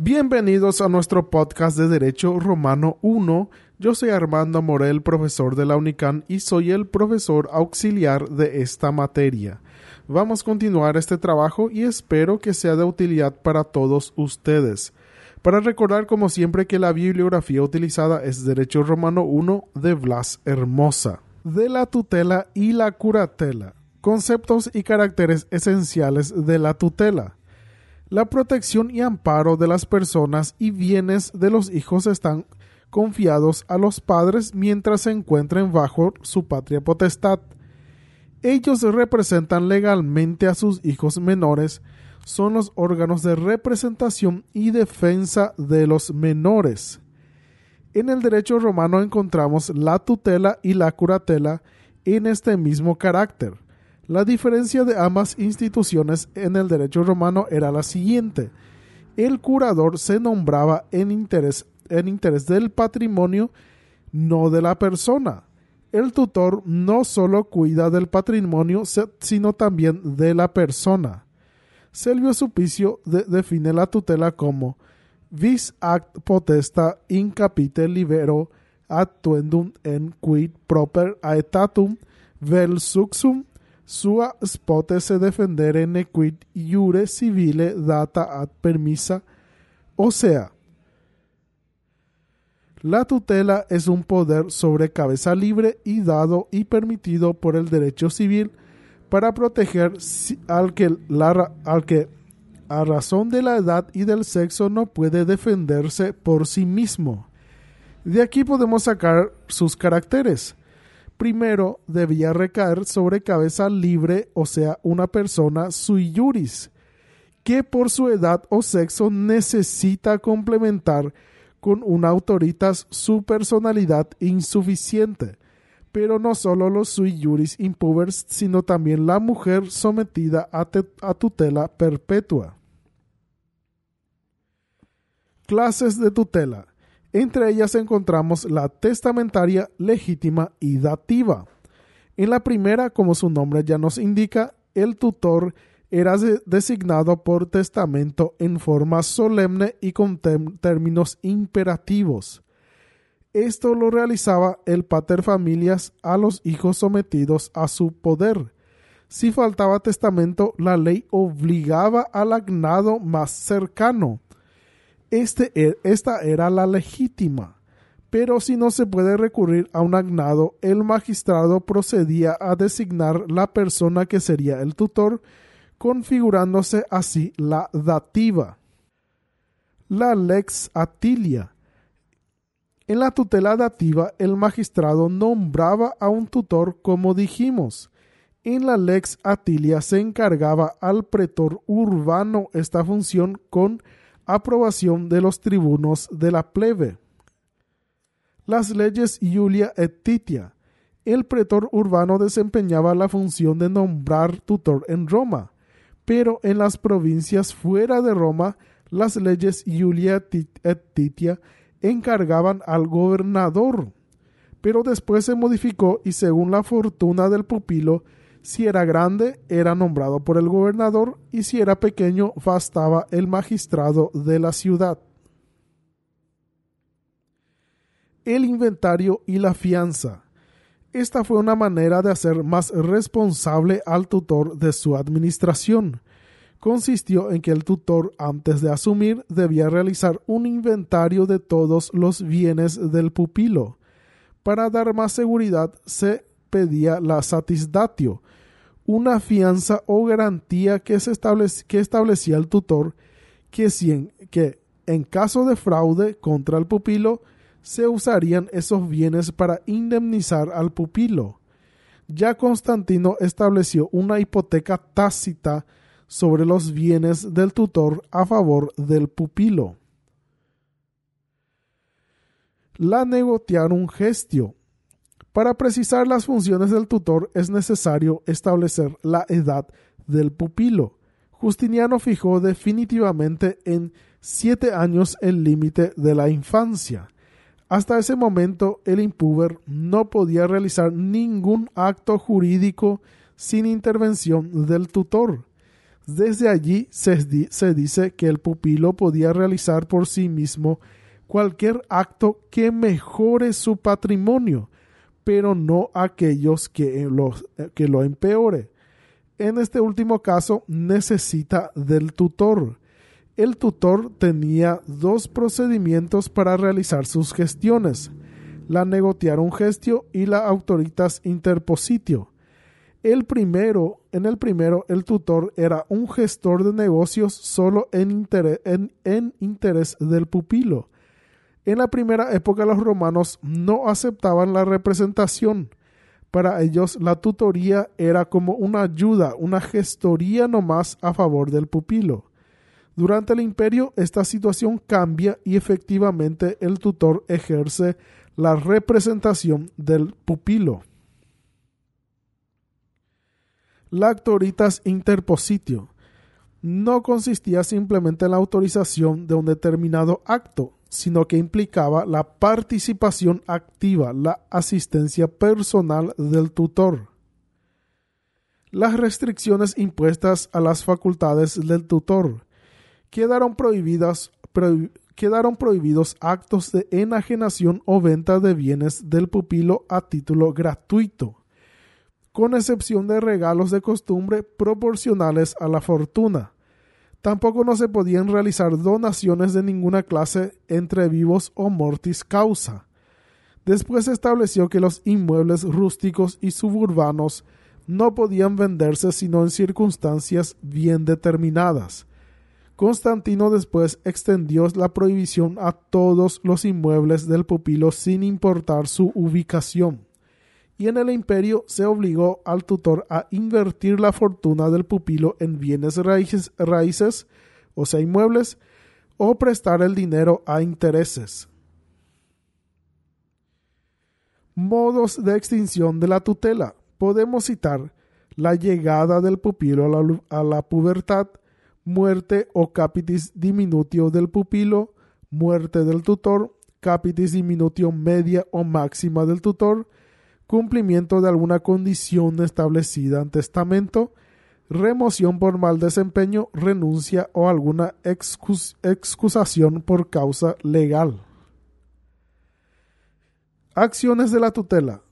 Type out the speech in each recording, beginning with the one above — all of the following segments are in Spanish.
Bienvenidos a nuestro podcast de Derecho Romano 1. Yo soy Armando Morel, profesor de la UNICAN y soy el profesor auxiliar de esta materia. Vamos a continuar este trabajo y espero que sea de utilidad para todos ustedes. Para recordar como siempre que la bibliografía utilizada es Derecho Romano 1 de Blas Hermosa. De la tutela y la curatela. Conceptos y caracteres esenciales de la tutela. La protección y amparo de las personas y bienes de los hijos están confiados a los padres mientras se encuentren bajo su patria potestad. Ellos representan legalmente a sus hijos menores, son los órganos de representación y defensa de los menores. En el derecho romano encontramos la tutela y la curatela en este mismo carácter. La diferencia de ambas instituciones en el derecho romano era la siguiente. El curador se nombraba en interés, en interés del patrimonio, no de la persona. El tutor no solo cuida del patrimonio, sino también de la persona. Selvio Suplicio define la tutela como vis act potesta in capite libero tuendum en quid proper aetatum vel suxum sua spote se defendere nequid iure civile data ad permisa, o sea, la tutela es un poder sobre cabeza libre y dado y permitido por el derecho civil para proteger al que a razón de la edad y del sexo no puede defenderse por sí mismo. De aquí podemos sacar sus caracteres primero debía recaer sobre cabeza libre, o sea, una persona sui juris, que por su edad o sexo necesita complementar con una autoritas su personalidad insuficiente. Pero no solo los sui juris impubers, sino también la mujer sometida a tutela perpetua. Clases de tutela. Entre ellas encontramos la testamentaria, legítima y dativa. En la primera, como su nombre ya nos indica, el tutor era designado por testamento en forma solemne y con términos imperativos. Esto lo realizaba el pater familias a los hijos sometidos a su poder. Si faltaba testamento, la ley obligaba al agnado más cercano este, e, esta era la legítima. Pero si no se puede recurrir a un agnado, el magistrado procedía a designar la persona que sería el tutor, configurándose así la dativa. La lex atilia. En la tutela dativa, el magistrado nombraba a un tutor como dijimos. En la lex atilia se encargaba al pretor urbano esta función con aprobación de los tribunos de la plebe. Las leyes Iulia et Titia. El pretor urbano desempeñaba la función de nombrar tutor en Roma, pero en las provincias fuera de Roma, las leyes Iulia et Titia encargaban al gobernador. Pero después se modificó y según la fortuna del pupilo si era grande, era nombrado por el gobernador y si era pequeño, bastaba el magistrado de la ciudad. El inventario y la fianza. Esta fue una manera de hacer más responsable al tutor de su administración. Consistió en que el tutor, antes de asumir, debía realizar un inventario de todos los bienes del pupilo. Para dar más seguridad, se pedía la satisdatio, una fianza o garantía que, se establecía el tutor que, si en, que en caso de fraude contra el pupilo se usarían esos bienes para indemnizar al pupilo. Ya Constantino estableció una hipoteca tácita sobre los bienes del tutor a favor del pupilo. La un gestio para precisar las funciones del tutor es necesario establecer la edad del pupilo. Justiniano fijó definitivamente en siete años el límite de la infancia. Hasta ese momento el impuber no podía realizar ningún acto jurídico sin intervención del tutor. Desde allí se, se dice que el pupilo podía realizar por sí mismo cualquier acto que mejore su patrimonio, pero no aquellos que lo, que lo empeore. En este último caso necesita del tutor. El tutor tenía dos procedimientos para realizar sus gestiones, la negociar gestio y la autoritas interpositio. El primero, en el primero, el tutor era un gestor de negocios solo en interés del pupilo en la primera época los romanos no aceptaban la representación. Para ellos la tutoría era como una ayuda, una gestoría nomás a favor del pupilo. Durante el imperio esta situación cambia y efectivamente el tutor ejerce la representación del pupilo. La autoritas interpositio no consistía simplemente en la autorización de un determinado acto, sino que implicaba la participación activa, la asistencia personal del tutor. Las restricciones impuestas a las facultades del tutor quedaron prohibidas quedaron prohibidos actos de enajenación o venta de bienes del pupilo a título gratuito, con excepción de regalos de costumbre proporcionales a la fortuna Tampoco no se podían realizar donaciones de ninguna clase entre vivos o mortis causa. Después se estableció que los inmuebles rústicos y suburbanos no podían venderse sino en circunstancias bien determinadas. Constantino después extendió la prohibición a todos los inmuebles del pupilo sin importar su ubicación y en el imperio se obligó al tutor a invertir la fortuna del pupilo en bienes raíces, raíces o sea, inmuebles, o prestar el dinero a intereses. Modos de extinción de la tutela. Podemos citar la llegada del pupilo a la, a la pubertad, muerte o capitis diminutio del pupilo, muerte del tutor, capitis diminutio media o máxima del tutor, cumplimiento de alguna condición establecida en testamento, remoción por mal desempeño, renuncia o alguna excusación por causa legal. Acciones de la tutela.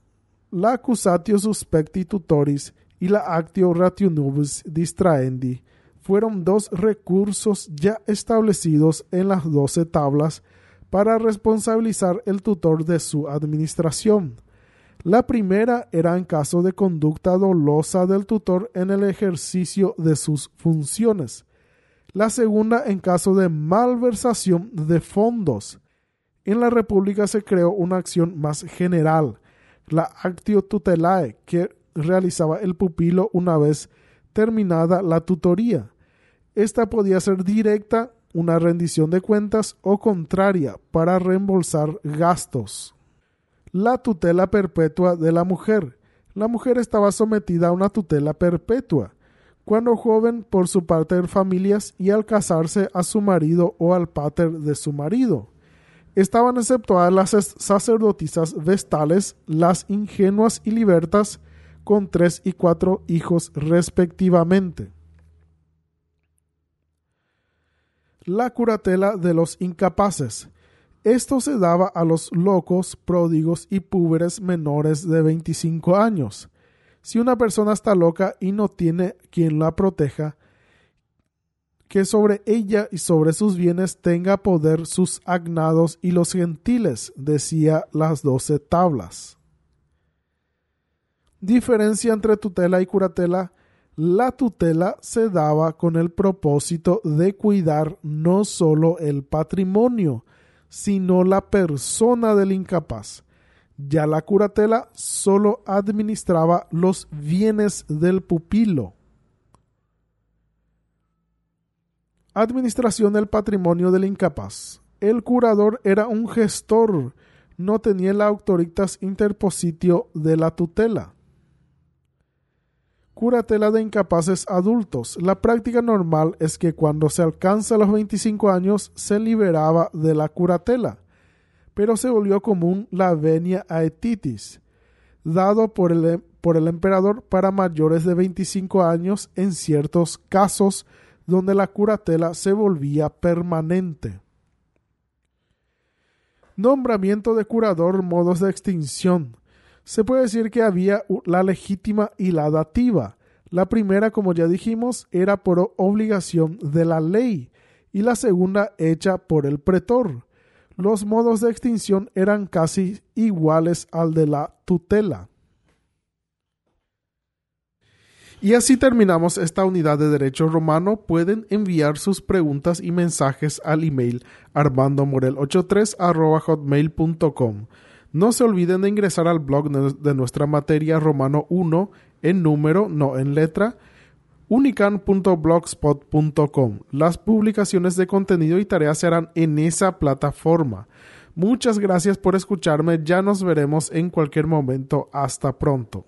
La accusatio suspecti tutoris y la actio rationibus distraendi fueron dos recursos ya establecidos en las doce tablas para responsabilizar el tutor de su administración la primera era en caso de conducta dolosa del tutor en el ejercicio de sus funciones. La segunda en caso de malversación de fondos. En la República se creó una acción más general, la actio tutelae, que realizaba el pupilo una vez terminada la tutoría. Esta podía ser directa, una rendición de cuentas o contraria para reembolsar gastos la tutela perpetua de la mujer. La mujer estaba sometida a una tutela perpetua. Cuando joven por su parte de familias y al casarse a su marido o al pater de su marido. Estaban exceptuadas las sacerdotisas vestales, las ingenuas y libertas, con tres y cuatro hijos respectivamente. La curatela de los incapaces. Esto se daba a los locos, pródigos y púberes menores de 25 años. Si una persona está loca y no tiene quien la proteja, que sobre ella y sobre sus bienes tenga poder sus agnados y los gentiles, decía las doce tablas. Diferencia entre tutela y curatela. La tutela se daba con el propósito de cuidar no sólo el patrimonio, sino la persona del incapaz. Ya la curatela solo administraba los bienes del pupilo. Administración del patrimonio del incapaz. El curador era un gestor, no tenía la autoritas interpositio de la tutela curatela de incapaces adultos. La práctica normal es que cuando se alcanza los 25 años se liberaba de la curatela, pero se volvió común la venia aetitis, dado por el, por el emperador para mayores de 25 años en ciertos casos donde la curatela se volvía permanente. Nombramiento de curador, modos de extinción. Se puede decir que había la legítima y la dativa. La primera, como ya dijimos, era por obligación de la ley y la segunda hecha por el pretor. Los modos de extinción eran casi iguales al de la tutela. Y así terminamos esta unidad de Derecho Romano. Pueden enviar sus preguntas y mensajes al email armandomorel83 hotmail.com. No se olviden de ingresar al blog de nuestra materia Romano 1 en número, no en letra, unican.blogspot.com. Las publicaciones de contenido y tareas se harán en esa plataforma. Muchas gracias por escucharme. Ya nos veremos en cualquier momento. Hasta pronto.